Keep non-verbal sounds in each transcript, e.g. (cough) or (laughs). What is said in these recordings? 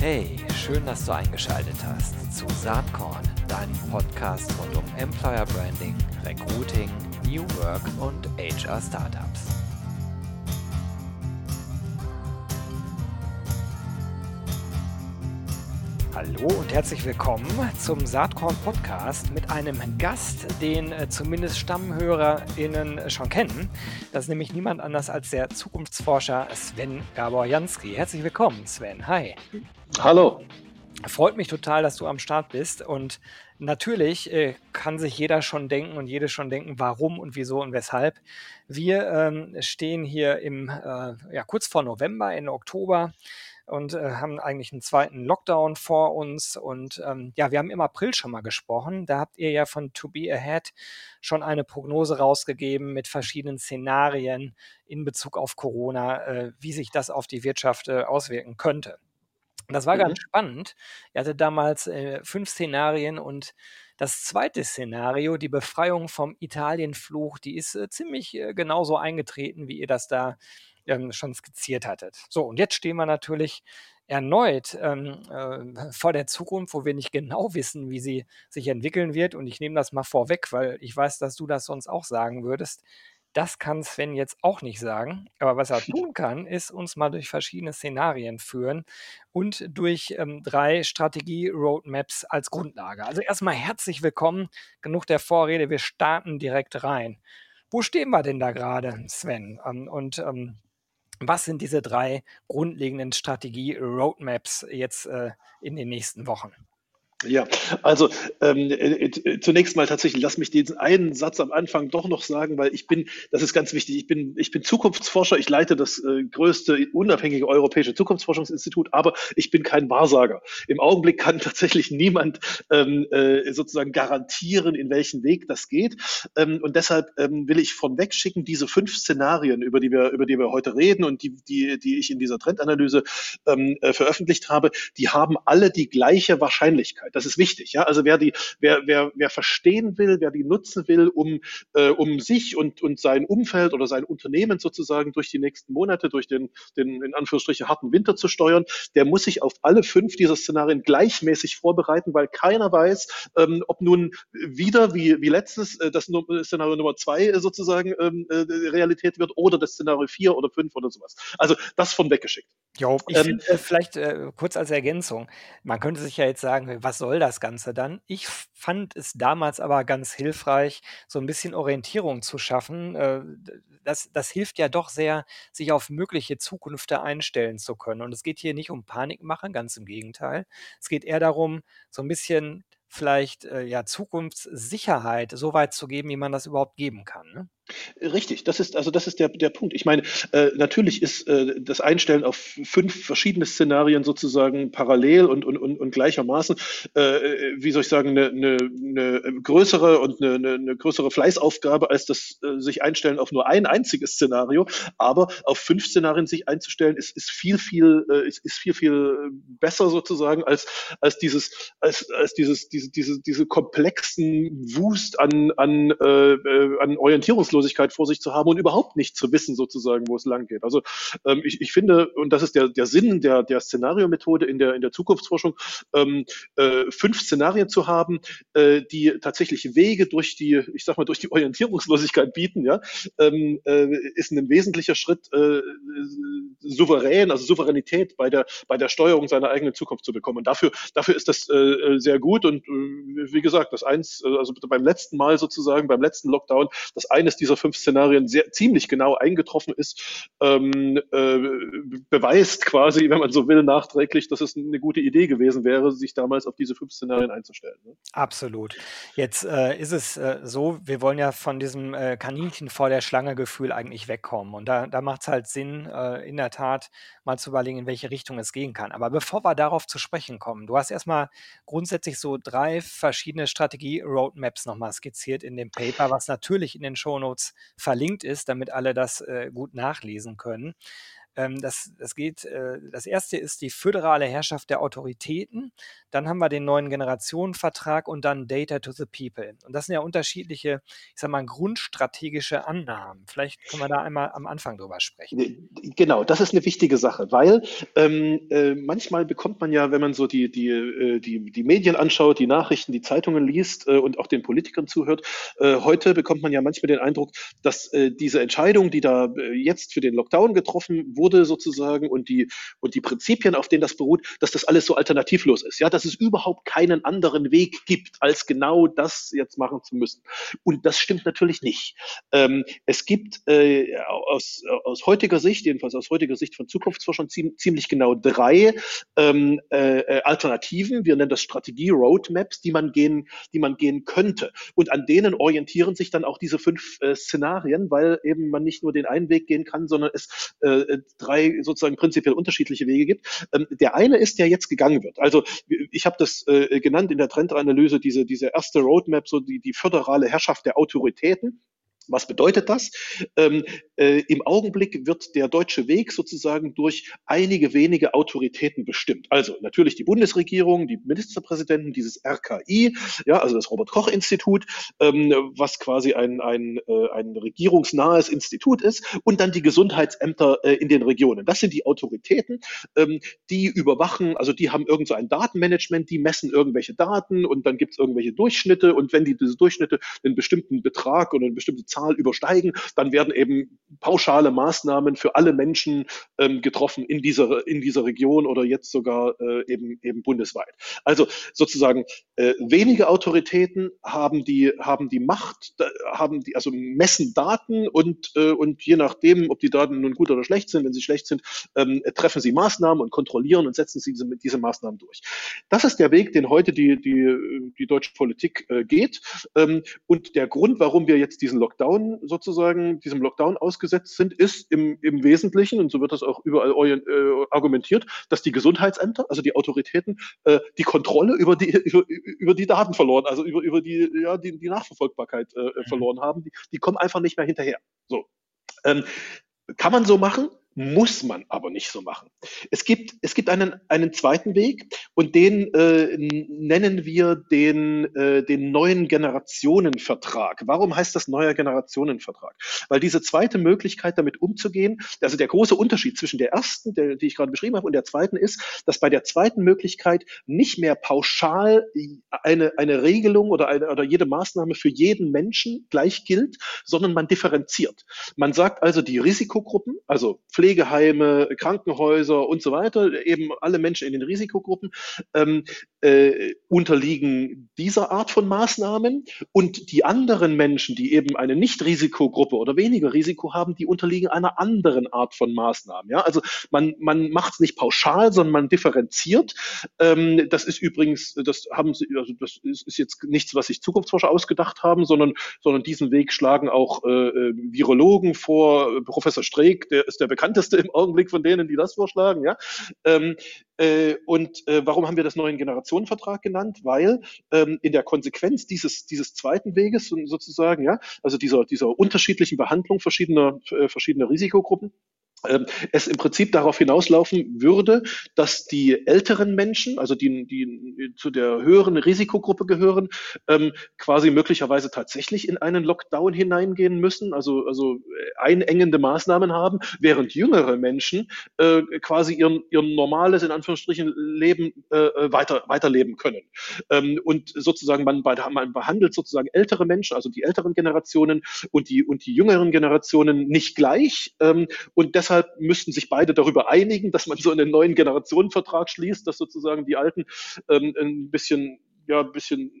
Hey, schön, dass du eingeschaltet hast zu Saatkorn, deinem Podcast rund um Employer Branding, Recruiting, New Work und HR Startups. Hallo und herzlich willkommen zum Saatkorn Podcast mit einem Gast, den äh, zumindest StammhörerInnen schon kennen. Das ist nämlich niemand anders als der Zukunftsforscher Sven Gabor-Jansky. Herzlich willkommen, Sven. Hi. Hallo. Freut mich total, dass du am Start bist und natürlich äh, kann sich jeder schon denken und jede schon denken, warum und wieso und weshalb. Wir ähm, stehen hier im, äh, ja, kurz vor November, Ende Oktober und äh, haben eigentlich einen zweiten Lockdown vor uns. Und ähm, ja, wir haben im April schon mal gesprochen. Da habt ihr ja von To Be Ahead schon eine Prognose rausgegeben mit verschiedenen Szenarien in Bezug auf Corona, äh, wie sich das auf die Wirtschaft äh, auswirken könnte. Das war mhm. ganz spannend. Ihr hattet damals äh, fünf Szenarien und das zweite Szenario, die Befreiung vom Italienfluch, die ist äh, ziemlich äh, genauso eingetreten, wie ihr das da ähm, schon skizziert hattet. So, und jetzt stehen wir natürlich erneut ähm, äh, vor der Zukunft, wo wir nicht (laughs) genau wissen, wie sie sich entwickeln wird. Und ich nehme das mal vorweg, weil ich weiß, dass du das sonst auch sagen würdest. Das kann Sven jetzt auch nicht sagen. Aber was er tun kann, ist uns mal durch verschiedene Szenarien führen und durch ähm, drei Strategie-Roadmaps als Grundlage. Also erstmal herzlich willkommen. Genug der Vorrede. Wir starten direkt rein. Wo stehen wir denn da gerade, Sven? Ähm, und ähm, was sind diese drei grundlegenden Strategie-Roadmaps jetzt äh, in den nächsten Wochen? Ja, also ähm, äh, äh, zunächst mal tatsächlich, lass mich diesen einen Satz am Anfang doch noch sagen, weil ich bin, das ist ganz wichtig, ich bin, ich bin Zukunftsforscher, ich leite das äh, größte unabhängige europäische Zukunftsforschungsinstitut, aber ich bin kein Wahrsager. Im Augenblick kann (laughs) tatsächlich niemand ähm, äh, sozusagen garantieren, in welchen Weg das geht. Ähm, und deshalb ähm, will ich von wegschicken, diese fünf Szenarien, über die wir, über die wir heute reden und die, die, die ich in dieser Trendanalyse ähm, äh, veröffentlicht habe, die haben alle die gleiche Wahrscheinlichkeit. Das ist wichtig. Ja? Also wer die, wer, wer, wer verstehen will, wer die nutzen will, um, äh, um sich und, und sein Umfeld oder sein Unternehmen sozusagen durch die nächsten Monate, durch den, den in Anführungsstrichen harten Winter zu steuern, der muss sich auf alle fünf dieser Szenarien gleichmäßig vorbereiten, weil keiner weiß, ähm, ob nun wieder wie, wie letztes äh, das Szenario Nummer zwei äh, sozusagen ähm, äh, Realität wird oder das Szenario vier oder fünf oder sowas. Also das von weggeschickt. Jo, ich ähm, finde, vielleicht äh, kurz als Ergänzung, man könnte sich ja jetzt sagen, was soll das Ganze dann? Ich fand es damals aber ganz hilfreich, so ein bisschen Orientierung zu schaffen. Äh, das, das hilft ja doch sehr, sich auf mögliche Zukünfte einstellen zu können. Und es geht hier nicht um Panikmachen, ganz im Gegenteil. Es geht eher darum, so ein bisschen vielleicht äh, ja Zukunftssicherheit so weit zu geben, wie man das überhaupt geben kann. Ne? Richtig, das ist also das ist der, der Punkt. Ich meine, äh, natürlich ist äh, das Einstellen auf fünf verschiedene Szenarien sozusagen parallel und, und, und, und gleichermaßen, äh, wie soll ich sagen, eine, eine, eine größere und eine, eine größere Fleißaufgabe als das äh, sich einstellen auf nur ein einziges Szenario. Aber auf fünf Szenarien sich einzustellen, ist, ist viel, viel, äh, ist, ist viel, viel besser sozusagen als, als dieses, als, als dieses, diese, diese, diese komplexen Wust an, an, äh, äh an Orientierungslosigkeit vor sich zu haben und überhaupt nicht zu wissen, sozusagen, wo es lang geht. Also ähm, ich, ich finde, und das ist der, der Sinn der, der Szenariomethode in der, in der Zukunftsforschung, ähm, äh, fünf Szenarien zu haben, äh, die tatsächlich Wege durch die, ich sag mal, durch die Orientierungslosigkeit bieten, ja, ähm, äh, ist ein wesentlicher Schritt, äh, souverän, also Souveränität bei der, bei der Steuerung seiner eigenen Zukunft zu bekommen. Und dafür, dafür ist das äh, sehr gut. Und wie gesagt, das eins, also beim letzten Mal sozusagen, beim letzten Lockdown, das eines dieser fünf Szenarien sehr ziemlich genau eingetroffen ist, ähm, äh, beweist quasi, wenn man so will, nachträglich, dass es eine gute Idee gewesen wäre, sich damals auf diese fünf Szenarien einzustellen. Ne? Absolut. Jetzt äh, ist es äh, so, wir wollen ja von diesem äh, Kaninchen vor der Schlange Gefühl eigentlich wegkommen. Und da, da macht es halt Sinn, äh, in der Tat mal zu überlegen, in welche Richtung es gehen kann. Aber bevor wir darauf zu sprechen kommen, du hast erstmal grundsätzlich so drei verschiedene Strategie-Roadmaps nochmal skizziert in dem Paper, was natürlich in den Shownotes verlinkt ist, damit alle das äh, gut nachlesen können. Ähm, das, das geht, äh, das erste ist die föderale Herrschaft der Autoritäten. Dann haben wir den neuen Generationenvertrag und dann Data to the People. Und das sind ja unterschiedliche, ich sag mal, grundstrategische Annahmen. Vielleicht können wir da einmal am Anfang drüber sprechen. Genau, das ist eine wichtige Sache, weil ähm, äh, manchmal bekommt man ja, wenn man so die, die, äh, die, die Medien anschaut, die Nachrichten, die Zeitungen liest äh, und auch den Politikern zuhört, äh, heute bekommt man ja manchmal den Eindruck, dass äh, diese Entscheidung, die da jetzt für den Lockdown getroffen wurde, sozusagen, und die, und die Prinzipien, auf denen das beruht, dass das alles so alternativlos ist. Ja, dass es überhaupt keinen anderen Weg gibt, als genau das jetzt machen zu müssen. Und das stimmt natürlich nicht. Ähm, es gibt äh, aus, aus heutiger Sicht, jedenfalls aus heutiger Sicht von Zukunftsforschern, ziemlich genau drei ähm, äh, Alternativen. Wir nennen das Strategie-Roadmaps, die man gehen, die man gehen könnte. Und an denen orientieren sich dann auch diese fünf äh, Szenarien, weil eben man nicht nur den einen Weg gehen kann, sondern es äh, drei sozusagen prinzipiell unterschiedliche Wege gibt. Ähm, der eine ist, der jetzt gegangen wird. Also ich habe das äh, genannt in der Trendanalyse, diese, diese erste Roadmap, so die, die föderale Herrschaft der Autoritäten. Was bedeutet das? Ähm, äh, Im Augenblick wird der deutsche Weg sozusagen durch einige wenige Autoritäten bestimmt. Also natürlich die Bundesregierung, die Ministerpräsidenten, dieses RKI, ja, also das Robert-Koch-Institut, ähm, was quasi ein, ein, äh, ein regierungsnahes Institut ist, und dann die Gesundheitsämter äh, in den Regionen. Das sind die Autoritäten, ähm, die überwachen, also die haben irgend so ein Datenmanagement, die messen irgendwelche Daten und dann gibt es irgendwelche Durchschnitte und wenn die diese Durchschnitte einen bestimmten Betrag oder eine bestimmte Zahl Zahl übersteigen, dann werden eben pauschale Maßnahmen für alle Menschen ähm, getroffen in dieser, in dieser Region oder jetzt sogar äh, eben, eben bundesweit. Also sozusagen äh, wenige Autoritäten haben die, haben die Macht, haben die, also messen Daten und, äh, und je nachdem, ob die Daten nun gut oder schlecht sind, wenn sie schlecht sind, ähm, treffen sie Maßnahmen und kontrollieren und setzen sie diese, diese Maßnahmen durch. Das ist der Weg, den heute die, die, die deutsche Politik äh, geht. Ähm, und der Grund, warum wir jetzt diesen Lockdown Lockdown sozusagen, diesem Lockdown ausgesetzt sind, ist im, im Wesentlichen, und so wird das auch überall äh, argumentiert, dass die Gesundheitsämter, also die Autoritäten, äh, die Kontrolle über die, (laughs) über, über die Daten verloren, also über, über die, ja, die, die Nachverfolgbarkeit äh, mhm. verloren haben. Die, die kommen einfach nicht mehr hinterher. So. Ähm, kann man so machen? Muss man aber nicht so machen. Es gibt, es gibt einen, einen zweiten Weg und den äh, nennen wir den, äh, den neuen Generationenvertrag. Warum heißt das neuer Generationenvertrag? Weil diese zweite Möglichkeit, damit umzugehen, also der große Unterschied zwischen der ersten, der, die ich gerade beschrieben habe, und der zweiten ist, dass bei der zweiten Möglichkeit nicht mehr pauschal eine, eine Regelung oder, eine, oder jede Maßnahme für jeden Menschen gleich gilt, sondern man differenziert. Man sagt also, die Risikogruppen, also Pflegeheime, Krankenhäuser und so weiter, eben alle Menschen in den Risikogruppen, ähm, äh, unterliegen dieser Art von Maßnahmen und die anderen Menschen, die eben eine Nicht-Risikogruppe oder weniger Risiko haben, die unterliegen einer anderen Art von Maßnahmen. Ja? Also man, man macht es nicht pauschal, sondern man differenziert. Ähm, das ist übrigens, das haben sie, also das ist, jetzt nichts, was sich Zukunftsforscher ausgedacht haben, sondern, sondern diesen Weg schlagen auch äh, äh Virologen vor. Professor Streeck, der ist der bekannteste bekannteste im Augenblick von denen, die das vorschlagen. Ja? Ähm, äh, und äh, warum haben wir das neuen Generationenvertrag genannt? Weil ähm, in der Konsequenz dieses, dieses zweiten Weges sozusagen, ja, also dieser, dieser unterschiedlichen Behandlung verschiedener, äh, verschiedener Risikogruppen, es im Prinzip darauf hinauslaufen würde, dass die älteren Menschen, also die, die zu der höheren Risikogruppe gehören, ähm, quasi möglicherweise tatsächlich in einen Lockdown hineingehen müssen, also, also einengende Maßnahmen haben, während jüngere Menschen äh, quasi ihren, ihren normales, in Anführungsstrichen, Leben äh, weiter, weiterleben können. Ähm, und sozusagen man, man behandelt sozusagen ältere Menschen, also die älteren Generationen und die, und die jüngeren Generationen nicht gleich. Ähm, und deshalb deshalb müssten sich beide darüber einigen, dass man so einen neuen Generationenvertrag schließt, dass sozusagen die Alten ähm, ein bisschen, ja, ein bisschen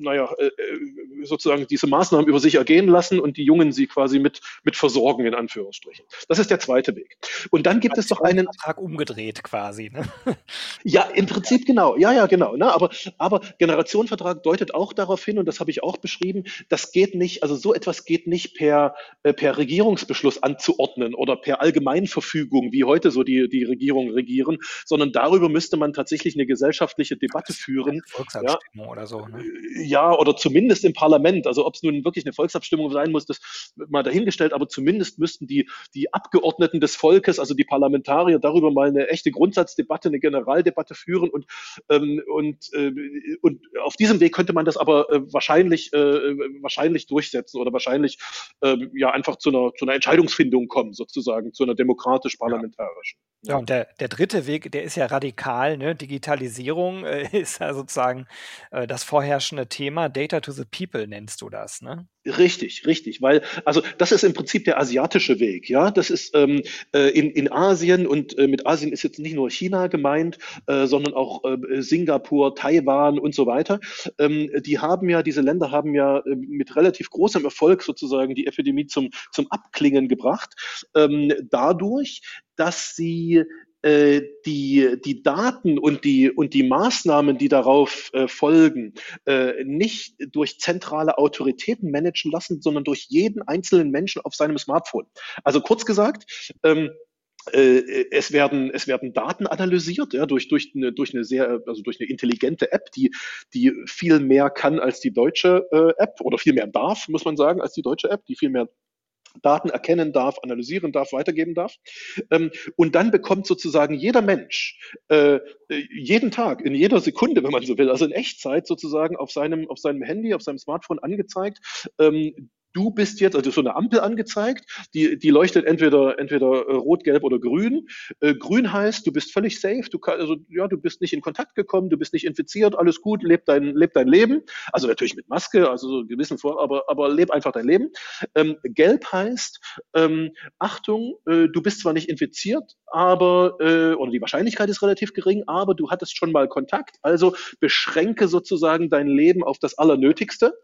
naja, äh, äh, sozusagen diese Maßnahmen über sich ergehen lassen und die Jungen sie quasi mit, mit versorgen, in Anführungsstrichen. Das ist der zweite Weg. Und dann gibt es doch einen. Vertrag umgedreht quasi. Ne? (laughs) Ja, im Prinzip genau. Ja, ja, genau. Ne? Aber, aber Generationenvertrag deutet auch darauf hin, und das habe ich auch beschrieben, das geht nicht, also so etwas geht nicht per, äh, per Regierungsbeschluss anzuordnen oder per Allgemeinverfügung, wie heute so die, die Regierungen regieren, sondern darüber müsste man tatsächlich eine gesellschaftliche Debatte führen. Volksabstimmung ja, oder so. Ne? Ja, oder zumindest im Parlament. Also ob es nun wirklich eine Volksabstimmung sein muss, das mal dahingestellt, aber zumindest müssten die, die Abgeordneten des Volkes, also die Parlamentarier, darüber mal eine echte Grundsatzdebatte, eine Generaldebatte führen und, ähm, und, äh, und auf diesem Weg könnte man das aber äh, wahrscheinlich, äh, wahrscheinlich durchsetzen oder wahrscheinlich äh, ja einfach zu einer, zu einer Entscheidungsfindung kommen, sozusagen, zu einer demokratisch-parlamentarischen. Ja. ja, und der, der dritte Weg, der ist ja radikal, ne? Digitalisierung äh, (laughs) ist ja sozusagen äh, das vorherrschende Thema. Data to the People nennst du das, ne? Richtig, richtig, weil also das ist im Prinzip der asiatische Weg, ja. Das ist ähm, äh, in, in Asien und äh, mit Asien ist jetzt nicht nur China gemeint, äh, sondern auch äh, Singapur, Taiwan und so weiter. Ähm, die haben ja, diese Länder haben ja äh, mit relativ großem Erfolg sozusagen die Epidemie zum, zum Abklingen gebracht, ähm, dadurch, dass sie äh, die, die Daten und die, und die Maßnahmen, die darauf äh, folgen, äh, nicht durch zentrale Autoritäten managen lassen, sondern durch jeden einzelnen Menschen auf seinem Smartphone. Also kurz gesagt, ähm, äh, es werden, es werden Daten analysiert, ja, durch, durch, eine, durch eine sehr, also durch eine intelligente App, die, die viel mehr kann als die deutsche äh, App oder viel mehr darf, muss man sagen, als die deutsche App, die viel mehr Daten erkennen darf, analysieren darf, weitergeben darf. Ähm, und dann bekommt sozusagen jeder Mensch äh, jeden Tag, in jeder Sekunde, wenn man so will, also in Echtzeit sozusagen auf seinem, auf seinem Handy, auf seinem Smartphone angezeigt, ähm, du bist jetzt, also so eine Ampel angezeigt, die, die leuchtet entweder, entweder äh, rot, gelb oder grün. Äh, grün heißt, du bist völlig safe, du kann, also ja, du bist nicht in Kontakt gekommen, du bist nicht infiziert, alles gut, leb dein, leb dein Leben. Also natürlich mit Maske, also so gewissen Vor, aber, aber leb einfach dein Leben. Ähm, gelb heißt, ähm, Achtung, äh, du bist zwar nicht infiziert, aber, äh, oder die Wahrscheinlichkeit ist relativ gering, aber du hattest schon mal Kontakt, also beschränke sozusagen dein Leben auf das Allernötigste.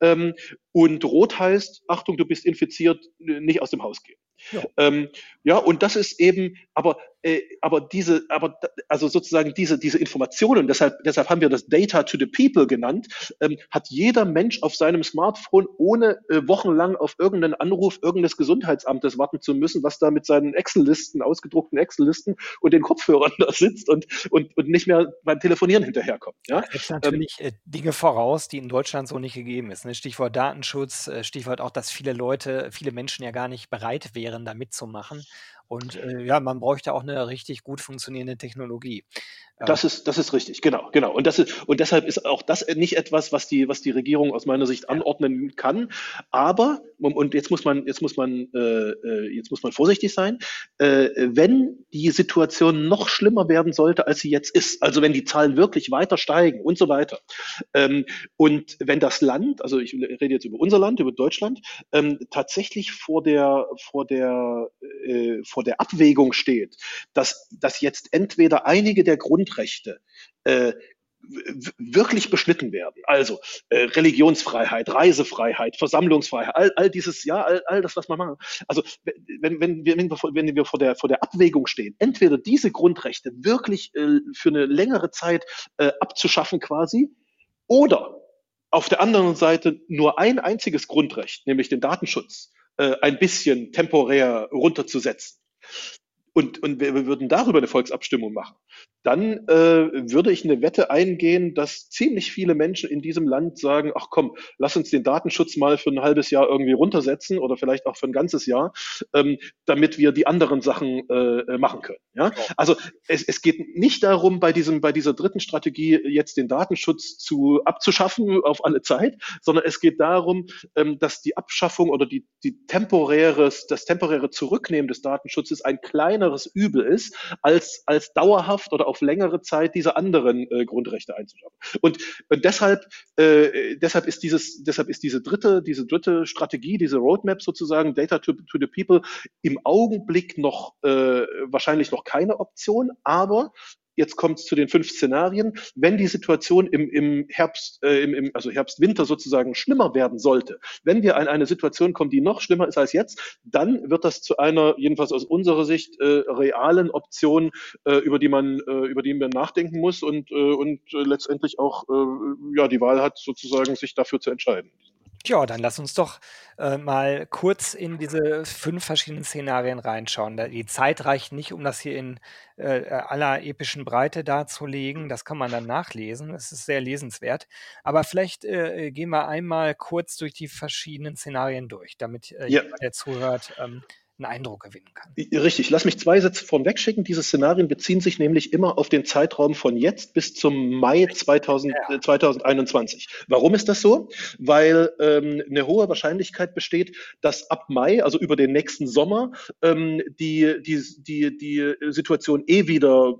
Ähm, und rot heißt, Achtung, du bist infiziert, nicht aus dem Haus gehen. Ja. Ähm, ja, und das ist eben, aber, äh, aber diese, aber also sozusagen diese, diese Informationen, deshalb, deshalb haben wir das Data to the People genannt, ähm, hat jeder Mensch auf seinem Smartphone, ohne äh, wochenlang auf irgendeinen Anruf irgendeines Gesundheitsamtes warten zu müssen, was da mit seinen Excel-Listen, ausgedruckten Excel-Listen und den Kopfhörern da sitzt und, und, und nicht mehr beim Telefonieren hinterherkommt. Ja? Jetzt natürlich ähm, Dinge voraus, die in Deutschland so nicht gegeben ist. Ne? Stichwort Datenschutz, äh, Stichwort auch, dass viele Leute, viele Menschen ja gar nicht bereit wären, da mitzumachen. Und äh, ja, man bräuchte auch eine richtig gut funktionierende Technologie. Das ist, das ist richtig, genau, genau. Und das ist, und deshalb ist auch das nicht etwas, was die, was die Regierung aus meiner Sicht anordnen kann. Aber, und jetzt muss man, jetzt muss man, äh, äh, jetzt muss man vorsichtig sein, äh, wenn die Situation noch schlimmer werden sollte, als sie jetzt ist, also wenn die Zahlen wirklich weiter steigen und so weiter, ähm, und wenn das Land, also ich rede jetzt über unser Land, über Deutschland, ähm, tatsächlich vor der, vor der, äh, vor der Abwägung steht, dass, dass jetzt entweder einige der Grund Grundrechte äh, wirklich beschnitten werden. Also äh, Religionsfreiheit, Reisefreiheit, Versammlungsfreiheit, all, all dieses, ja, all, all das, was man macht. Also wenn, wenn, wir, wenn, wir, wenn wir vor der, vor der Abwägung stehen, entweder diese Grundrechte wirklich äh, für eine längere Zeit äh, abzuschaffen quasi, oder auf der anderen Seite nur ein einziges Grundrecht, nämlich den Datenschutz, äh, ein bisschen temporär runterzusetzen und, und wir, würden darüber eine Volksabstimmung machen, dann äh, würde ich eine Wette eingehen, dass ziemlich viele Menschen in diesem Land sagen, ach komm, lass uns den Datenschutz mal für ein halbes Jahr irgendwie runtersetzen oder vielleicht auch für ein ganzes Jahr, ähm, damit wir die anderen Sachen äh, machen können. Ja? Also es, es geht nicht darum, bei diesem, bei dieser dritten Strategie jetzt den Datenschutz zu abzuschaffen auf alle Zeit, sondern es geht darum, ähm, dass die Abschaffung oder die, die temporäres, das temporäre Zurücknehmen des Datenschutzes ein kleineres Übel ist, als, als dauerhaft oder auf längere Zeit diese anderen äh, Grundrechte einzuschaffen. Und, und deshalb, äh, deshalb ist dieses, deshalb ist diese dritte, diese dritte Strategie, diese Roadmap sozusagen, Data to, to the People, im Augenblick noch äh, wahrscheinlich noch keine Option, aber Jetzt kommt es zu den fünf Szenarien. Wenn die Situation im, im Herbst, äh, im, im, also Herbst-Winter sozusagen schlimmer werden sollte, wenn wir an eine Situation kommen, die noch schlimmer ist als jetzt, dann wird das zu einer, jedenfalls aus unserer Sicht, äh, realen Option, äh, über die man, äh, über die man nachdenken muss und, äh, und äh, letztendlich auch äh, ja, die Wahl hat, sozusagen sich dafür zu entscheiden. Ja, dann lass uns doch äh, mal kurz in diese fünf verschiedenen Szenarien reinschauen. Die Zeit reicht nicht, um das hier in äh, äh, aller epischen Breite darzulegen. Das kann man dann nachlesen. Das ist sehr lesenswert. Aber vielleicht äh, äh gehen wir einmal kurz durch die verschiedenen Szenarien durch, damit äh, ja. jeder, der zuhört, ähm, einen Eindruck gewinnen kann. Richtig, lass mich zwei Sätze vorweg schicken. Diese Szenarien beziehen sich nämlich immer auf den Zeitraum von jetzt bis zum Mai 2000, ja. 2021. Äh, Warum ist das so? Weil ähm, eine hohe Wahrscheinlichkeit besteht, dass ab Mai, also über den nächsten Sommer, ähm, die, die, die, die Situation eh wieder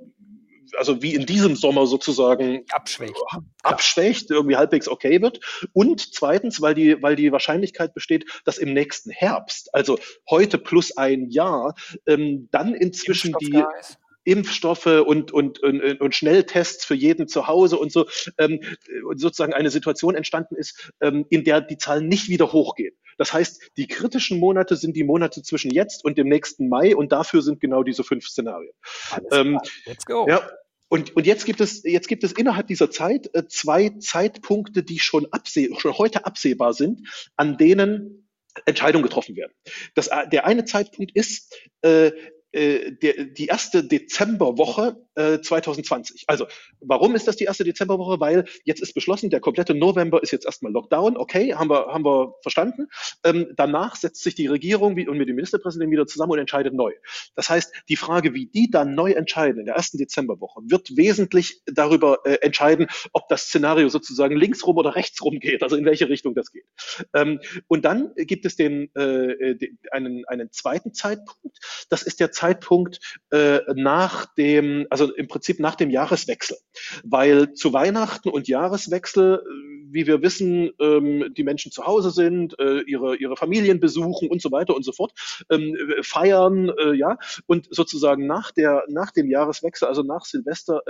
also wie in diesem Sommer sozusagen abschwächt, abschwächt irgendwie halbwegs okay wird. Und zweitens, weil die, weil die Wahrscheinlichkeit besteht, dass im nächsten Herbst, also heute plus ein Jahr, ähm, dann inzwischen die Impfstoffe und, und, und, und Schnelltests für jeden zu Hause und so ähm, sozusagen eine Situation entstanden ist, ähm, in der die Zahlen nicht wieder hochgehen. Das heißt, die kritischen Monate sind die Monate zwischen jetzt und dem nächsten Mai und dafür sind genau diese fünf Szenarien. Ähm, Let's go. Ja, und, und jetzt gibt es, jetzt gibt es innerhalb dieser Zeit äh, zwei Zeitpunkte, die schon abseh schon heute absehbar sind, an denen Entscheidungen getroffen werden. Das, äh, der eine Zeitpunkt ist äh, äh, der, die erste Dezemberwoche äh, 2020. Also, warum ist das die erste Dezemberwoche? Weil jetzt ist beschlossen, der komplette November ist jetzt erstmal Lockdown. Okay, haben wir, haben wir verstanden. Ähm, danach setzt sich die Regierung wie, und mit dem Ministerpräsidenten wieder zusammen und entscheidet neu. Das heißt, die Frage, wie die dann neu entscheiden in der ersten Dezemberwoche, wird wesentlich darüber äh, entscheiden, ob das Szenario sozusagen linksrum oder rechtsrum geht, also in welche Richtung das geht. Ähm, und dann gibt es den, äh, den, einen, einen zweiten Zeitpunkt. Das ist der Zeitpunkt äh, nach dem, also im Prinzip nach dem Jahreswechsel. Weil zu Weihnachten und Jahreswechsel, äh, wie wir wissen, ähm, die Menschen zu Hause sind, äh, ihre, ihre Familien besuchen und so weiter und so fort, ähm, feiern, äh, ja, und sozusagen nach der, nach dem Jahreswechsel, also nach Silvester,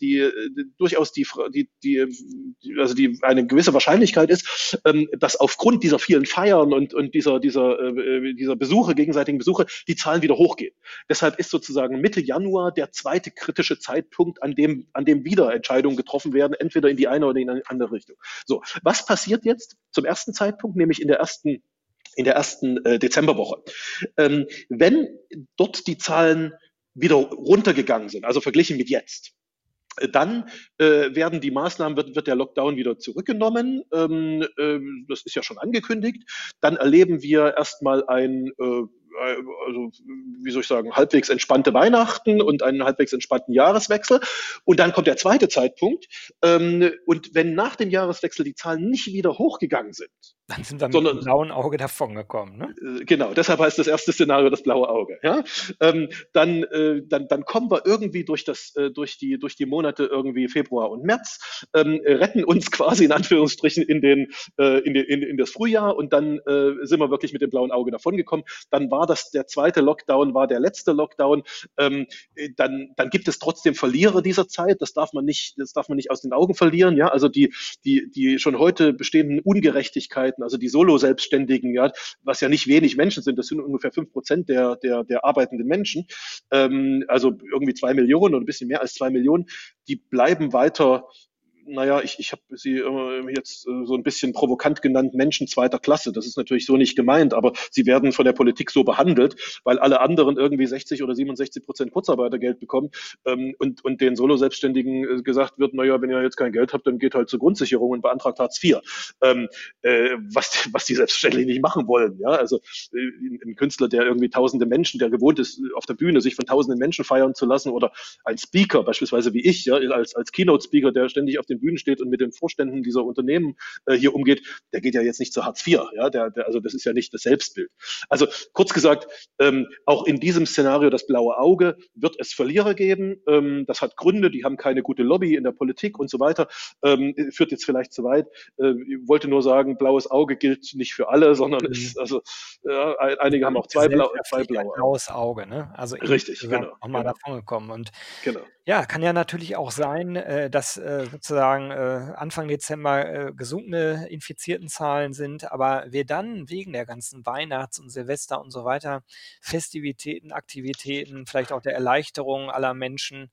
die, die durchaus die, die, die, also die eine gewisse Wahrscheinlichkeit ist, ähm, dass aufgrund dieser vielen Feiern und, und dieser, dieser, dieser Besuche, gegenseitigen Besuche, die Zahlen wieder hochgehen. Deshalb ist sozusagen Mitte Januar der zweite kritische Zeitpunkt, an dem, an dem wieder Entscheidungen getroffen werden, entweder in die eine oder in eine andere Richtung. So, was passiert jetzt zum ersten Zeitpunkt, nämlich in der ersten in der ersten äh, Dezemberwoche. Ähm, wenn dort die Zahlen wieder runtergegangen sind, also verglichen mit jetzt, dann äh, werden die Maßnahmen, wird, wird der Lockdown wieder zurückgenommen. Ähm, äh, das ist ja schon angekündigt. Dann erleben wir erstmal ein äh, also wie soll ich sagen, halbwegs entspannte Weihnachten und einen halbwegs entspannten Jahreswechsel. Und dann kommt der zweite Zeitpunkt. Ähm, und wenn nach dem Jahreswechsel die Zahlen nicht wieder hochgegangen sind, dann sind wir mit dem blauen Auge davongekommen. Ne? Äh, genau, deshalb heißt das erste Szenario das blaue Auge. Ja? Ähm, dann, äh, dann, dann kommen wir irgendwie durch, das, äh, durch, die, durch die Monate irgendwie Februar und März, ähm, retten uns (laughs) quasi in Anführungsstrichen in, den, äh, in, den, in, in das Frühjahr und dann äh, sind wir wirklich mit dem blauen Auge davongekommen. Dann war das der zweite Lockdown, war der letzte Lockdown. Ähm, dann, dann gibt es trotzdem Verlierer dieser Zeit. Das darf man nicht, das darf man nicht aus den Augen verlieren. Ja? Also die, die, die schon heute bestehenden Ungerechtigkeiten Selbstständigen, also die Solo-Selbstständigen, ja, was ja nicht wenig Menschen sind, das sind ungefähr fünf Prozent der, der, der arbeitenden Menschen, ähm, also irgendwie zwei Millionen oder ein bisschen mehr als zwei Millionen, die bleiben weiter naja, ich, ich habe sie äh, jetzt äh, so ein bisschen provokant genannt, Menschen zweiter Klasse. Das ist natürlich so nicht gemeint, aber sie werden von der Politik so behandelt, weil alle anderen irgendwie 60 oder 67 Prozent Kurzarbeitergeld bekommen ähm, und, und den Solo-Selbstständigen äh, gesagt wird, naja, wenn ihr jetzt kein Geld habt, dann geht halt zur Grundsicherung und beantragt Hartz IV. Ähm, äh, was, (laughs) was die selbstverständlich nicht machen wollen. Ja? Also äh, ein Künstler, der irgendwie tausende Menschen, der gewohnt ist, auf der Bühne sich von tausenden Menschen feiern zu lassen oder ein Speaker, beispielsweise wie ich, ja, als, als Keynote-Speaker, der ständig auf den Bühnen steht und mit den Vorständen dieser Unternehmen äh, hier umgeht, der geht ja jetzt nicht zu Hartz IV. Ja, der, der, also das ist ja nicht das Selbstbild. Also kurz gesagt, ähm, auch in diesem Szenario das blaue Auge wird es Verlierer geben. Ähm, das hat Gründe, die haben keine gute Lobby in der Politik und so weiter. Ähm, führt jetzt vielleicht zu weit. Äh, ich wollte nur sagen, blaues Auge gilt nicht für alle, sondern mhm. ist, also äh, einige haben auch zwei, blau, zwei blaue blaues Auge. Ne? Also richtig, genau, auch mal genau. davon gekommen und genau. Ja, kann ja natürlich auch sein, äh, dass äh, sozusagen sagen, äh, Anfang Dezember äh, gesunkene Infiziertenzahlen sind, aber wir dann wegen der ganzen Weihnachts- und Silvester und so weiter Festivitäten, Aktivitäten, vielleicht auch der Erleichterung aller Menschen,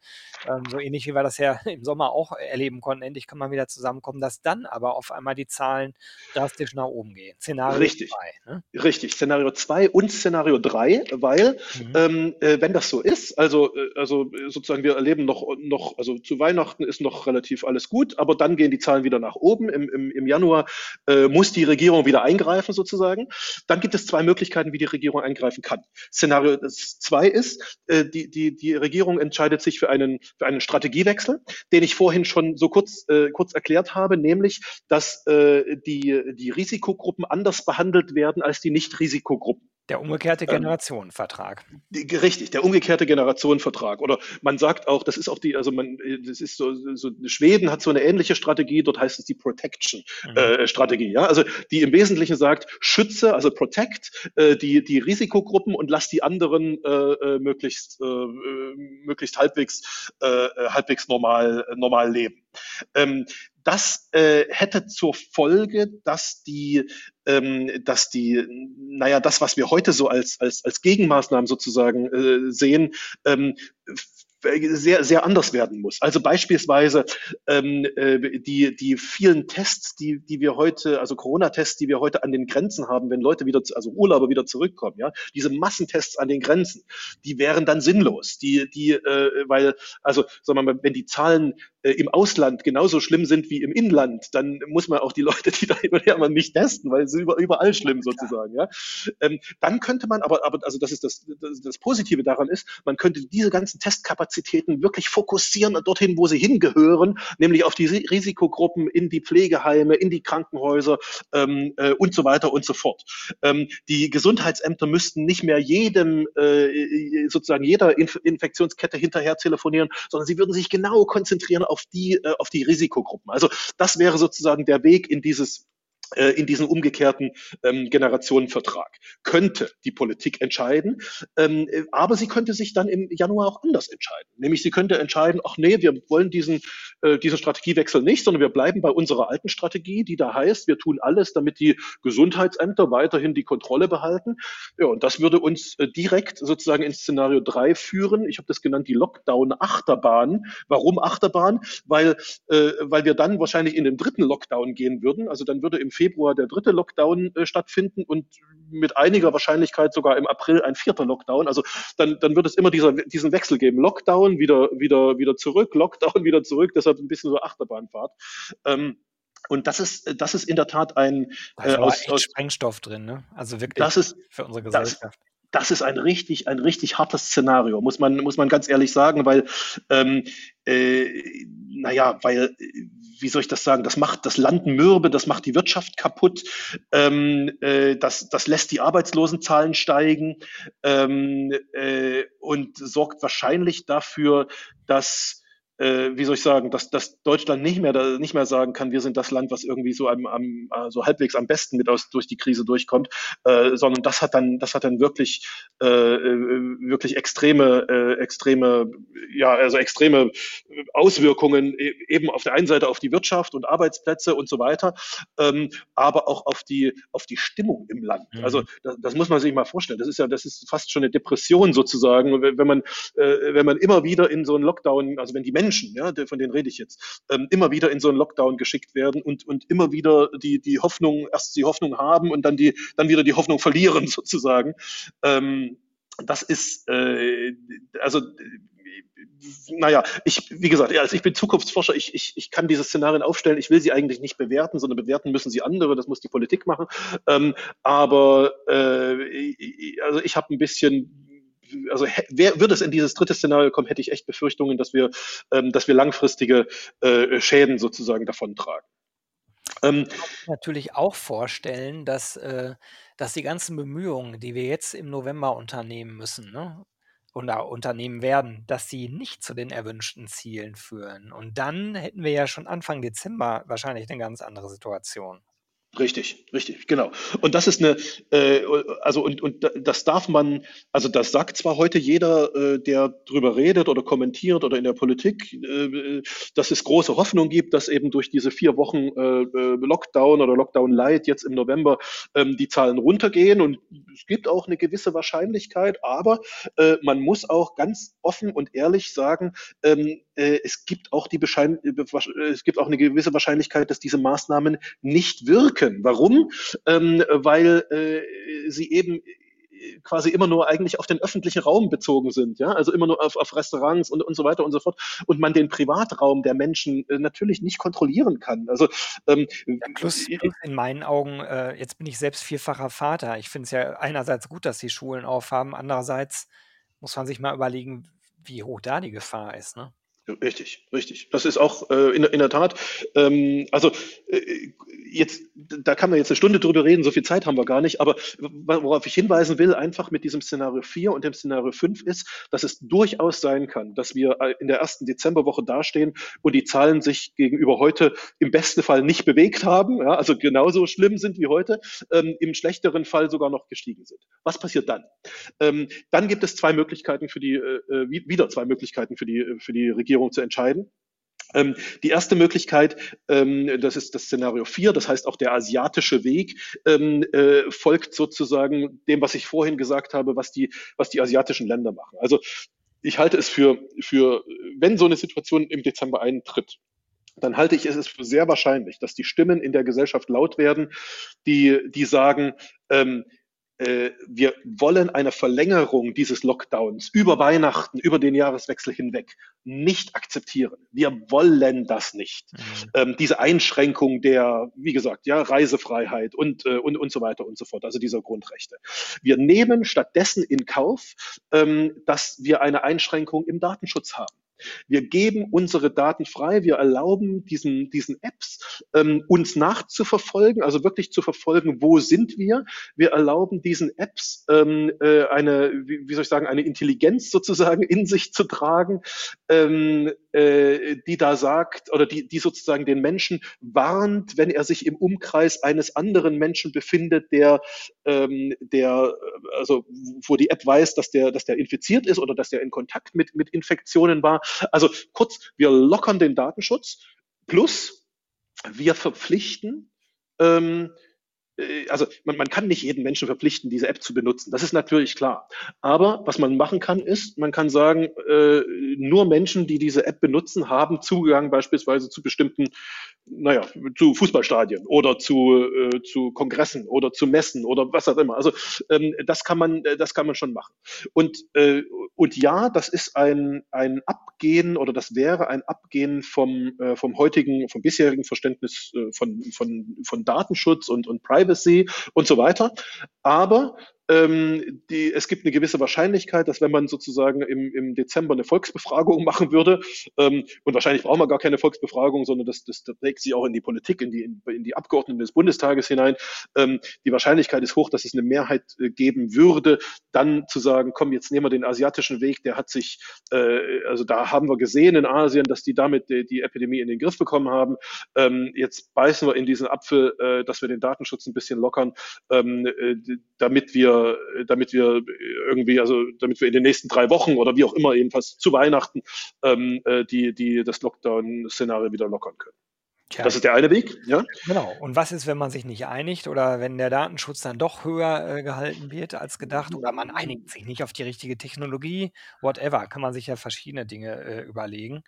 ähm, so ähnlich wie wir das ja im Sommer auch erleben konnten, endlich kann man wieder zusammenkommen, dass dann aber auf einmal die Zahlen drastisch nach oben gehen. Szenario Richtig. Zwei, ne? Richtig, Szenario 2 und Szenario 3, weil mhm. ähm, äh, wenn das so ist, also, äh, also sozusagen wir erleben noch, noch, also zu Weihnachten ist noch relativ alles gut, aber dann gehen die Zahlen wieder nach oben. Im, im, im Januar äh, muss die Regierung wieder eingreifen sozusagen. Dann gibt es zwei Möglichkeiten, wie die Regierung eingreifen kann. Szenario 2 ist, äh, die, die, die Regierung entscheidet sich für einen, für einen Strategiewechsel, den ich vorhin schon so kurz, äh, kurz erklärt habe, nämlich, dass äh, die, die Risikogruppen anders behandelt werden als die Nicht-Risikogruppen. Der umgekehrte ähm, Generationenvertrag. Ähm, richtig, der umgekehrte Generationenvertrag. Oder man sagt auch, das ist auch die, also man, das ist so, so Schweden hat so eine ähnliche Strategie, dort heißt es die Protection-Strategie. Mhm. Äh, ja? Also die im Wesentlichen sagt, schütze, also protect äh, die, die Risikogruppen und lass die anderen äh, äh möglichst, äh, äh, möglichst halbwegs, äh, halbwegs normal, normal leben. Ähm, das äh, hätte zur Folge, dass die, ähm, dass die, naja, das, was wir heute so als, als, als Gegenmaßnahmen sozusagen äh, sehen, ähm, sehr, sehr anders werden muss. Also beispielsweise ähm, äh, die, die vielen Tests, die, die wir heute, also Corona-Tests, die wir heute an den Grenzen haben, wenn Leute wieder, also Urlauber wieder zurückkommen, ja, diese Massentests an den Grenzen, die wären dann sinnlos. Die, die, äh, weil, also sagen wir mal, wenn die Zahlen äh, im Ausland genauso schlimm sind wie im Inland, dann muss man auch die Leute, die da immer nicht testen, weil es ist überall schlimm sozusagen. Ja. Ähm, dann könnte man, aber, aber also das ist das, das, das Positive daran ist, man könnte diese ganzen Testkapazitäten wirklich fokussieren dorthin, wo sie hingehören, nämlich auf die Risikogruppen, in die Pflegeheime, in die Krankenhäuser ähm, äh, und so weiter und so fort. Ähm, die Gesundheitsämter müssten nicht mehr jedem äh, sozusagen jeder Inf Infektionskette hinterher telefonieren, sondern sie würden sich genau konzentrieren auf die, äh, auf die Risikogruppen. Also das wäre sozusagen der Weg in dieses in diesen umgekehrten ähm, Generationenvertrag. Könnte die Politik entscheiden, ähm, äh, aber sie könnte sich dann im Januar auch anders entscheiden. Nämlich sie könnte entscheiden, ach nee, wir wollen diesen, äh, diesen Strategiewechsel nicht, sondern wir bleiben bei unserer alten Strategie, die da heißt, wir tun alles, damit die Gesundheitsämter weiterhin die Kontrolle behalten. Ja, und das würde uns äh, direkt sozusagen ins Szenario drei führen. Ich habe das genannt, die Lockdown-Achterbahn. Warum Achterbahn? Weil, äh, weil wir dann wahrscheinlich in den dritten Lockdown gehen würden. Also dann würde im Februar der dritte Lockdown äh, stattfinden und mit einiger Wahrscheinlichkeit sogar im April ein vierter Lockdown. Also dann, dann wird es immer dieser, diesen Wechsel geben. Lockdown, wieder, wieder, wieder zurück, Lockdown, wieder zurück. Deshalb ein bisschen so Achterbahnfahrt. Ähm, und das ist, das ist in der Tat ein da ist äh, aus, aus Sprengstoff drin, ne? Also wirklich das ist, für unsere Gesellschaft. Das, das ist ein richtig, ein richtig hartes Szenario, muss man, muss man ganz ehrlich sagen, weil, ähm, äh, naja, weil, wie soll ich das sagen, das macht das Land mürbe, das macht die Wirtschaft kaputt, ähm, äh, das, das lässt die Arbeitslosenzahlen steigen ähm, äh, und sorgt wahrscheinlich dafür, dass äh, wie soll ich sagen, dass, dass Deutschland nicht mehr, da, nicht mehr sagen kann, wir sind das Land, was irgendwie so am, am so halbwegs am besten mit aus, durch die Krise durchkommt, äh, sondern das hat dann, das hat dann wirklich, äh, äh wirklich extreme, äh, extreme, ja, also extreme Auswirkungen e, eben auf der einen Seite auf die Wirtschaft und Arbeitsplätze und so weiter, ähm, aber auch auf die, auf die Stimmung im Land. Mhm. Also das, das muss man sich mal vorstellen. Das ist ja, das ist fast schon eine Depression sozusagen, wenn man, äh, wenn man immer wieder in so einen Lockdown, also wenn die Menschen Menschen, ja, von denen rede ich jetzt, ähm, immer wieder in so einen Lockdown geschickt werden und, und immer wieder die, die Hoffnung, erst die Hoffnung haben und dann die, dann wieder die Hoffnung verlieren (laughs) sozusagen. Ähm, das ist, äh, also naja, ich, wie gesagt, also ich bin Zukunftsforscher, ich, ich, ich kann diese Szenarien aufstellen, ich will sie eigentlich nicht bewerten, sondern bewerten müssen sie andere, das muss die Politik machen. Ähm, aber äh, also ich habe ein bisschen also wer würde es in dieses dritte Szenario kommen, hätte ich echt Befürchtungen, dass wir, ähm, dass wir langfristige äh, Schäden sozusagen davontragen. Ähm, ich kann mir natürlich auch vorstellen, dass, äh, dass die ganzen Bemühungen, die wir jetzt im November unternehmen müssen, ne, oder unternehmen werden, dass sie nicht zu den erwünschten Zielen führen. Und dann hätten wir ja schon Anfang Dezember wahrscheinlich eine ganz andere Situation. Richtig, richtig, genau. Und das ist eine, äh, also und, und das darf man, also das sagt zwar heute jeder, äh, der drüber redet oder kommentiert oder in der Politik, äh, dass es große Hoffnung gibt, dass eben durch diese vier Wochen äh, äh Lockdown oder Lockdown Light jetzt im November ähm, die Zahlen runtergehen und es gibt auch eine gewisse Wahrscheinlichkeit, aber äh, man muss auch ganz offen und ehrlich sagen, ähm, äh, es gibt auch die Beschein äh, es gibt auch eine gewisse Wahrscheinlichkeit, dass diese Maßnahmen nicht wirken. Warum? Ähm, weil äh, sie eben quasi immer nur eigentlich auf den öffentlichen Raum bezogen sind, ja, also immer nur auf, auf Restaurants und, und so weiter und so fort und man den Privatraum der Menschen äh, natürlich nicht kontrollieren kann. Also ähm, ja, plus, plus, in meinen Augen, äh, jetzt bin ich selbst vierfacher Vater. Ich finde es ja einerseits gut, dass die Schulen aufhaben, andererseits muss man sich mal überlegen, wie hoch da die Gefahr ist. Ne? Richtig, richtig. Das ist auch äh, in, in der Tat. Ähm, also äh, jetzt, da kann man jetzt eine Stunde drüber reden, so viel Zeit haben wir gar nicht, aber worauf ich hinweisen will, einfach mit diesem Szenario 4 und dem Szenario 5 ist, dass es durchaus sein kann, dass wir äh, in der ersten Dezemberwoche dastehen und die Zahlen sich gegenüber heute im besten Fall nicht bewegt haben, ja, also genauso schlimm sind wie heute, ähm, im schlechteren Fall sogar noch gestiegen sind. Was passiert dann? Ähm, dann gibt es zwei Möglichkeiten für die, äh, äh wieder zwei Möglichkeiten für die, für die Regierung Regierung zu entscheiden. Ähm, die erste Möglichkeit, ähm, das ist das Szenario 4, das heißt auch der asiatische Weg, ähm, äh, folgt sozusagen dem, was ich vorhin gesagt habe, was die, was die asiatischen Länder machen. Also ich halte es für, für, wenn so eine Situation im Dezember eintritt, dann halte ich es für sehr wahrscheinlich, dass die Stimmen in der Gesellschaft laut werden, die, die sagen, ähm, äh, wir wollen eine Verlängerung dieses Lockdowns über Weihnachten, über den Jahreswechsel hinweg nicht akzeptieren. Wir wollen das nicht. Mhm. Ähm, diese Einschränkung der, wie gesagt, ja, Reisefreiheit und, äh, und, und so weiter und so fort, also dieser Grundrechte. Wir nehmen stattdessen in Kauf, ähm, dass wir eine Einschränkung im Datenschutz haben. Wir geben unsere Daten frei, wir erlauben diesen, diesen Apps, ähm, uns nachzuverfolgen, also wirklich zu verfolgen, wo sind wir. Wir erlauben diesen Apps ähm, äh, eine, wie, wie, soll ich sagen, eine Intelligenz sozusagen in sich zu tragen, ähm, äh, die da sagt oder die, die sozusagen den Menschen warnt, wenn er sich im Umkreis eines anderen Menschen befindet, der, ähm, der, also wo die App weiß, dass der, dass der infiziert ist oder dass der in Kontakt mit, mit Infektionen war. Also kurz, wir lockern den Datenschutz plus wir verpflichten ähm, äh, also man, man kann nicht jeden Menschen verpflichten, diese App zu benutzen. Das ist natürlich klar. Aber was man machen kann, ist, man kann sagen, äh, nur Menschen, die diese App benutzen, haben Zugang beispielsweise zu bestimmten, naja, zu Fußballstadien oder zu, äh, zu Kongressen oder zu Messen oder was auch immer. Also ähm, das kann man, äh, das kann man schon machen. Und, äh, und ja, das ist ein, ein Abgehen oder das wäre ein Abgehen vom, äh, vom heutigen, vom bisherigen Verständnis äh, von, von, von Datenschutz und, und Privacy Privacy und so weiter. Aber ähm, die, es gibt eine gewisse Wahrscheinlichkeit, dass wenn man sozusagen im, im Dezember eine Volksbefragung machen würde, ähm, und wahrscheinlich brauchen wir gar keine Volksbefragung, sondern das, das, das trägt sich auch in die Politik, in die, in, in die Abgeordneten des Bundestages hinein, ähm, die Wahrscheinlichkeit ist hoch, dass es eine Mehrheit äh, geben würde, dann zu sagen, komm, jetzt nehmen wir den asiatischen Weg, der hat sich, äh, also da haben wir gesehen in Asien, dass die damit die, die Epidemie in den Griff bekommen haben. Ähm, jetzt beißen wir in diesen Apfel, äh, dass wir den Datenschutz ein bisschen lockern, ähm, äh, damit wir damit wir irgendwie, also damit wir in den nächsten drei Wochen oder wie auch immer, jedenfalls zu Weihnachten, ähm, äh, die, die das Lockdown-Szenario wieder lockern können. Tja, das ist der eine Weg, ja? Genau. Und was ist, wenn man sich nicht einigt oder wenn der Datenschutz dann doch höher äh, gehalten wird als gedacht oder man einigt sich nicht auf die richtige Technologie, whatever, kann man sich ja verschiedene Dinge äh, überlegen.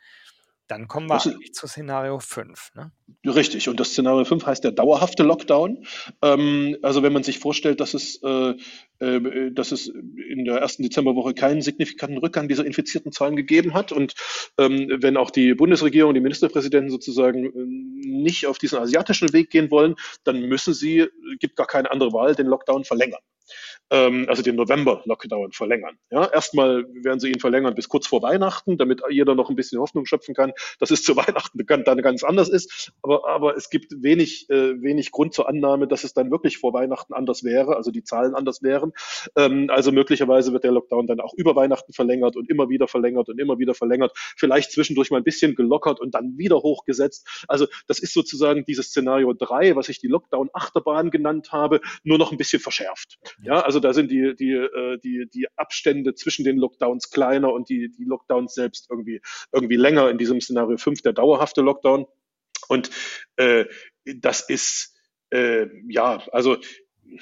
Dann kommen wir das eigentlich zu Szenario 5. Ne? Richtig, und das Szenario 5 heißt der dauerhafte Lockdown. Ähm, also wenn man sich vorstellt, dass es, äh, äh, dass es in der ersten Dezemberwoche keinen signifikanten Rückgang dieser infizierten Zahlen gegeben hat und ähm, wenn auch die Bundesregierung, die Ministerpräsidenten sozusagen äh, nicht auf diesen asiatischen Weg gehen wollen, dann müssen sie, gibt gar keine andere Wahl, den Lockdown verlängern. Ähm, also den November-Lockdown verlängern. Ja, erstmal werden sie ihn verlängern bis kurz vor Weihnachten, damit jeder noch ein bisschen Hoffnung schöpfen kann, dass es zu (laughs) Weihnachten dann ganz anders ist. Aber, aber es gibt wenig, äh, wenig Grund zur Annahme, dass es dann wirklich vor Weihnachten anders wäre, also die Zahlen anders wären. Ähm, also möglicherweise wird der Lockdown dann auch über Weihnachten verlängert und immer wieder verlängert und immer wieder verlängert. Vielleicht zwischendurch mal ein bisschen gelockert und dann wieder hochgesetzt. Also das ist sozusagen dieses Szenario drei, was ich die Lockdown-Achterbahn genannt habe, nur noch ein bisschen verschärft. Ja, also da sind die, die, äh, die, die Abstände zwischen den Lockdowns kleiner und die, die Lockdowns selbst irgendwie, irgendwie länger in diesem Szenario 5, der dauerhafte Lockdown. Und äh, das ist äh, ja, also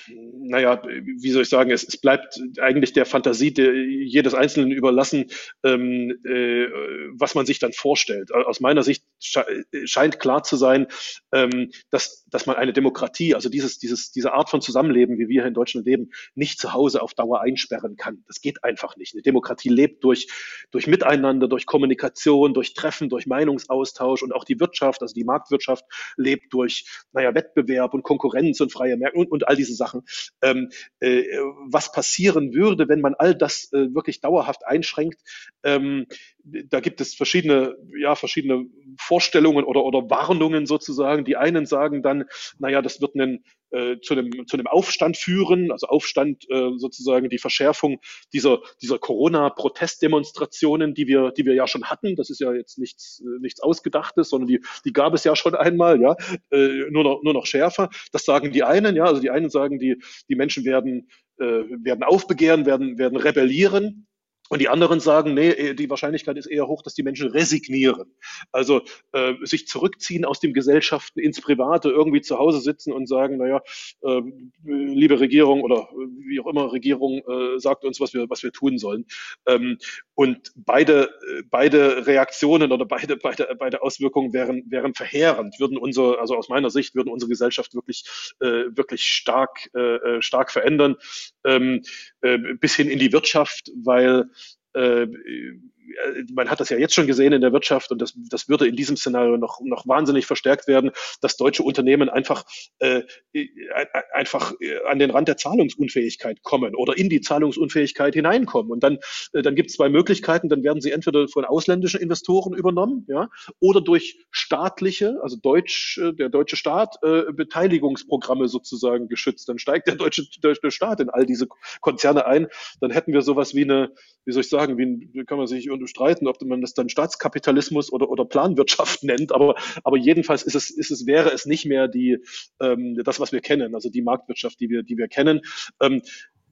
naja, wie soll ich sagen, es, es bleibt eigentlich der Fantasie der, jedes Einzelnen überlassen, ähm, äh, was man sich dann vorstellt. Aus meiner Sicht scheint klar zu sein, ähm, dass, dass man eine Demokratie, also dieses, dieses, diese Art von Zusammenleben, wie wir hier in Deutschland leben, nicht zu Hause auf Dauer einsperren kann. Das geht einfach nicht. Eine Demokratie lebt durch, durch Miteinander, durch Kommunikation, durch Treffen, durch Meinungsaustausch und auch die Wirtschaft, also die Marktwirtschaft lebt durch, naja, Wettbewerb und Konkurrenz und freie Märkte und, und all diese Sachen. Ähm, äh, was passieren würde, wenn man all das äh, wirklich dauerhaft einschränkt, ähm, da gibt es verschiedene, ja, verschiedene Vorstellungen oder, oder Warnungen sozusagen. Die einen sagen dann, naja, das wird einen, äh, zu, einem, zu einem Aufstand führen, also Aufstand äh, sozusagen die Verschärfung dieser, dieser Corona-Protestdemonstrationen, die wir, die wir ja schon hatten. Das ist ja jetzt nichts, äh, nichts Ausgedachtes, sondern die, die gab es ja schon einmal, ja, äh, nur, noch, nur noch schärfer. Das sagen die einen, ja, also die einen sagen, die, die Menschen werden, äh, werden aufbegehren, werden, werden rebellieren. Und die anderen sagen, nee, äh, die Wahrscheinlichkeit ist eher hoch, dass die Menschen resignieren. Also äh, sich zurückziehen aus dem Gesellschaften ins Private, irgendwie zu Hause sitzen und sagen, naja, äh, liebe Regierung oder wie auch immer Regierung äh, sagt uns, was wir, was wir tun sollen. Ähm, und beide, beide Reaktionen oder beide, beide, beide Auswirkungen wären, wären verheerend, würden unser, also aus meiner Sicht, würden unsere Gesellschaft wirklich, äh, wirklich stark, äh, stark verändern, ähm, äh, bis hin in die Wirtschaft, weil äh, man hat das ja jetzt schon gesehen in der Wirtschaft und das, das würde in diesem Szenario noch, noch wahnsinnig verstärkt werden, dass deutsche Unternehmen einfach, äh, einfach an den Rand der Zahlungsunfähigkeit kommen oder in die Zahlungsunfähigkeit hineinkommen. Und dann, äh, dann gibt es zwei Möglichkeiten, dann werden sie entweder von ausländischen Investoren übernommen, ja, oder durch staatliche, also Deutsch, äh, der deutsche Staat, äh, Beteiligungsprogramme sozusagen geschützt. Dann steigt der deutsche, deutsche Staat in all diese Konzerne ein. Dann hätten wir sowas wie eine, wie soll ich sagen, wie, ein, kann man sich streiten, ob man das dann Staatskapitalismus oder, oder Planwirtschaft (laughs) nennt, aber, aber jedenfalls ist es, ist es, wäre es nicht mehr die, ähm, das, was wir kennen, also die Marktwirtschaft, die wir, die wir kennen. Ähm,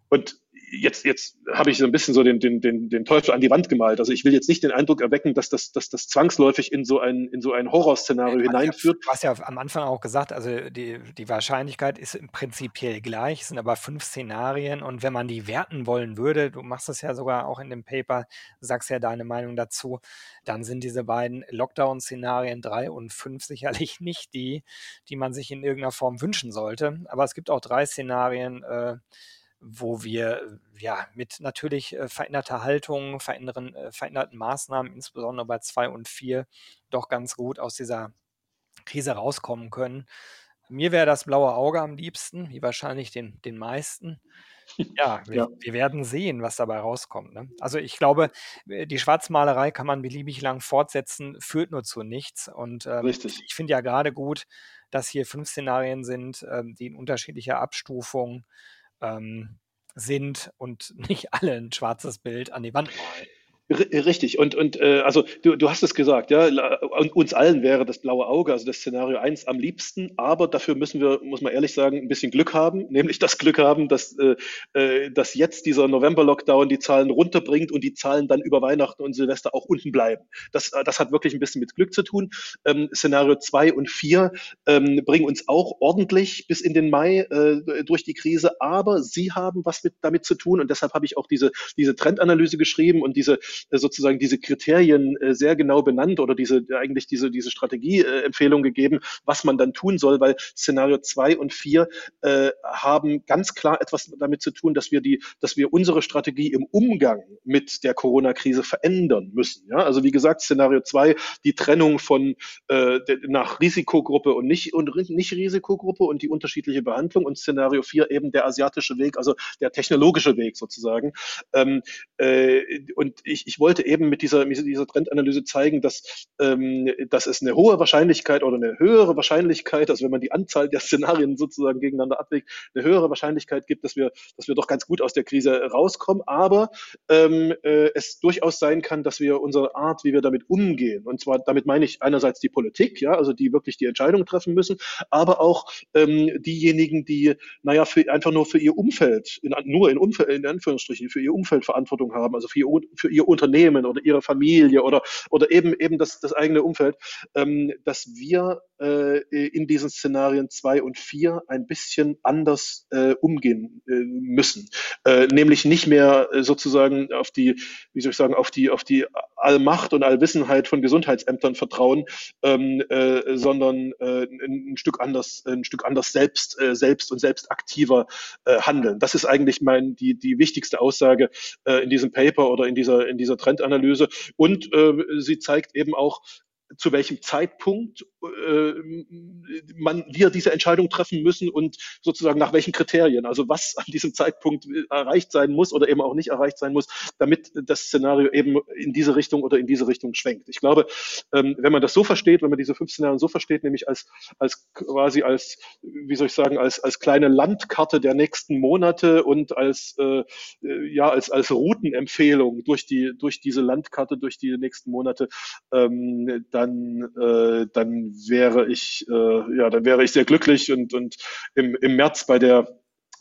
und jetzt, jetzt habe ich so ein bisschen so den, den, den, den Teufel an die Wand gemalt. Also ich will jetzt nicht den Eindruck erwecken, dass das, dass das zwangsläufig in so ein, in so ein Horrorszenario ja, hineinführt. Du hast ja am Anfang auch gesagt, also die, die Wahrscheinlichkeit ist im prinzipiell gleich, es sind aber fünf Szenarien und wenn man die werten wollen würde, du machst es ja sogar auch in dem Paper, sagst ja deine Meinung dazu, dann sind diese beiden Lockdown-Szenarien drei und fünf (laughs) sicherlich nicht die, die man sich in irgendeiner Form wünschen sollte. Aber es gibt auch drei Szenarien, äh, wo wir ja mit natürlich äh, veränderter Haltung, verändern, äh, veränderten Maßnahmen, insbesondere bei zwei und vier, doch ganz gut aus dieser Krise rauskommen können. Mir wäre das blaue Auge am liebsten, wie wahrscheinlich den, den meisten. Ja (laughs) wir, ja. wir werden sehen, was dabei rauskommt. Ne? Also ich glaube, äh, die Schwarzmalerei kann man beliebig lang fortsetzen, führt nur zu nichts. Und ähm, ich finde ja gerade gut, dass hier fünf Szenarien sind, ähm, die in unterschiedlicher Abstufung ähm, sind und (laughs) nicht alle ein schwarzes Bild an die Wand malen. Richtig, und, und äh, also du, du hast es gesagt, ja, und uns allen wäre das blaue Auge, also das Szenario 1 am liebsten, aber dafür müssen wir, muss man ehrlich sagen, ein bisschen Glück haben, (laughs) nämlich das Glück haben, dass, äh, äh, dass jetzt dieser November-Lockdown die Zahlen runterbringt und die Zahlen dann über Weihnachten und Silvester auch unten bleiben. Das, das hat wirklich ein bisschen mit Glück zu tun. Ähm, Szenario 2 und 4 ähm, bringen uns auch ordentlich bis in den Mai äh, durch die Krise, aber sie haben was mit, damit zu tun und deshalb habe ich auch diese, diese Trendanalyse geschrieben und diese äh, sozusagen diese Kriterien äh, sehr genau benannt oder diese eigentlich diese, diese Strategieempfehlung gegeben, was man dann tun soll, weil Szenario zwei und vier äh, haben ganz klar etwas damit zu tun, dass wir die, dass wir unsere Strategie im Umgang mit der Corona-Krise verändern müssen. Ja, also wie gesagt, Szenario zwei die Trennung von äh, nach Risikogruppe und nicht und nicht Risikogruppe und die unterschiedliche Behandlung und Szenario vier eben der asiatische Weg, also der technologische Weg sozusagen. Ähm, äh, und ich, ich wollte eben mit dieser, mit dieser Trendanalyse zeigen, dass, ähm, dass es eine hohe Wahrscheinlichkeit oder eine höhere Wahrscheinlichkeit, also wenn man die Anzahl der Szenarien sozusagen gegeneinander abwägt, eine höhere Wahrscheinlichkeit gibt, dass wir, dass wir doch ganz gut aus der Krise rauskommen. Aber ähm, äh, es durchaus sein kann, dass wir unsere Art, wie wir damit umgehen, und zwar damit meine ich einerseits die Politik, ja, also die wirklich die Entscheidungen treffen müssen, aber auch ähm, diejenigen, die, naja, für, einfach nur für ihr Umfeld, in, nur in, Umfeld, in Anführungsstrichen, für ihr Umfeld Verantwortung haben, also für ihr, für ihr Unternehmen oder ihre Familie oder, oder eben, eben das, das eigene Umfeld, ähm, dass wir äh, in diesen Szenarien zwei und vier ein bisschen anders äh, umgehen äh, müssen. Äh, nämlich nicht mehr äh, sozusagen auf die, wie soll ich sagen, auf die, auf die Allmacht und Allwissenheit von Gesundheitsämtern vertrauen, ähm, äh, sondern äh, ein, Stück anders, ein Stück anders selbst, äh, selbst und selbst aktiver äh, handeln. Das ist eigentlich mein, die, die wichtigste Aussage äh, in diesem Paper oder in dieser, in dieser Trendanalyse. Und äh, sie zeigt eben auch, zu welchem Zeitpunkt äh, man, wir diese Entscheidung treffen müssen und sozusagen nach welchen Kriterien, also was an diesem Zeitpunkt erreicht sein muss oder eben auch nicht erreicht sein muss, damit das Szenario eben in diese Richtung oder in diese Richtung schwenkt. Ich glaube, ähm, wenn man das so versteht, wenn man diese fünf Szenarien so versteht, nämlich als, als quasi als, wie soll ich sagen, als, als kleine Landkarte der nächsten Monate und als, äh, ja, als, als Routenempfehlung durch die, durch diese Landkarte, durch die nächsten Monate, ähm, dann, äh, dann wäre ich, äh, ja, dann wäre ich sehr glücklich und, und im, im März bei der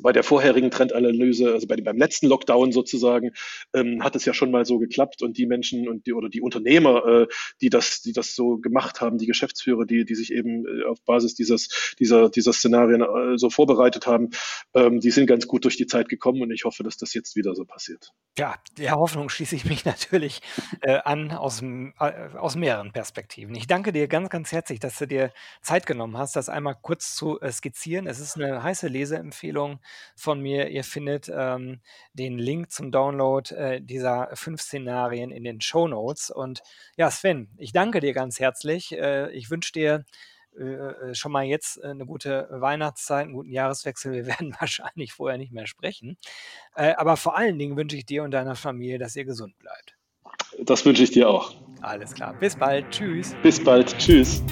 bei der vorherigen Trendanalyse, also bei, beim letzten Lockdown sozusagen, ähm, hat es ja schon mal so geklappt und die Menschen und die oder die Unternehmer, äh, die das, die das so gemacht haben, die Geschäftsführer, die, die sich eben äh, auf Basis dieses, dieser, dieser Szenarien äh, so vorbereitet haben, ähm, die sind ganz gut durch die Zeit gekommen und ich hoffe, dass das jetzt wieder so passiert. Ja, der Hoffnung schließe ich mich (laughs) natürlich äh, an aus, äh, aus mehreren Perspektiven. Ich danke dir ganz, ganz herzlich, dass du dir Zeit genommen hast, das einmal kurz zu äh, skizzieren. Es ist eine heiße Leseempfehlung von mir. Ihr findet ähm, den Link zum Download äh, dieser fünf Szenarien in den Show Notes. Und ja, Sven, ich danke dir ganz herzlich. Äh, ich wünsche dir äh, äh schon mal jetzt eine gute Weihnachtszeit, einen guten Jahreswechsel. Wir (laughs) werden wahrscheinlich vorher nicht mehr sprechen. Äh, aber vor allen Dingen wünsche ich dir und deiner Familie, dass ihr gesund bleibt. Das wünsche ich dir auch. Alles klar. Bis bald. Tschüss. Bis bald. Tschüss.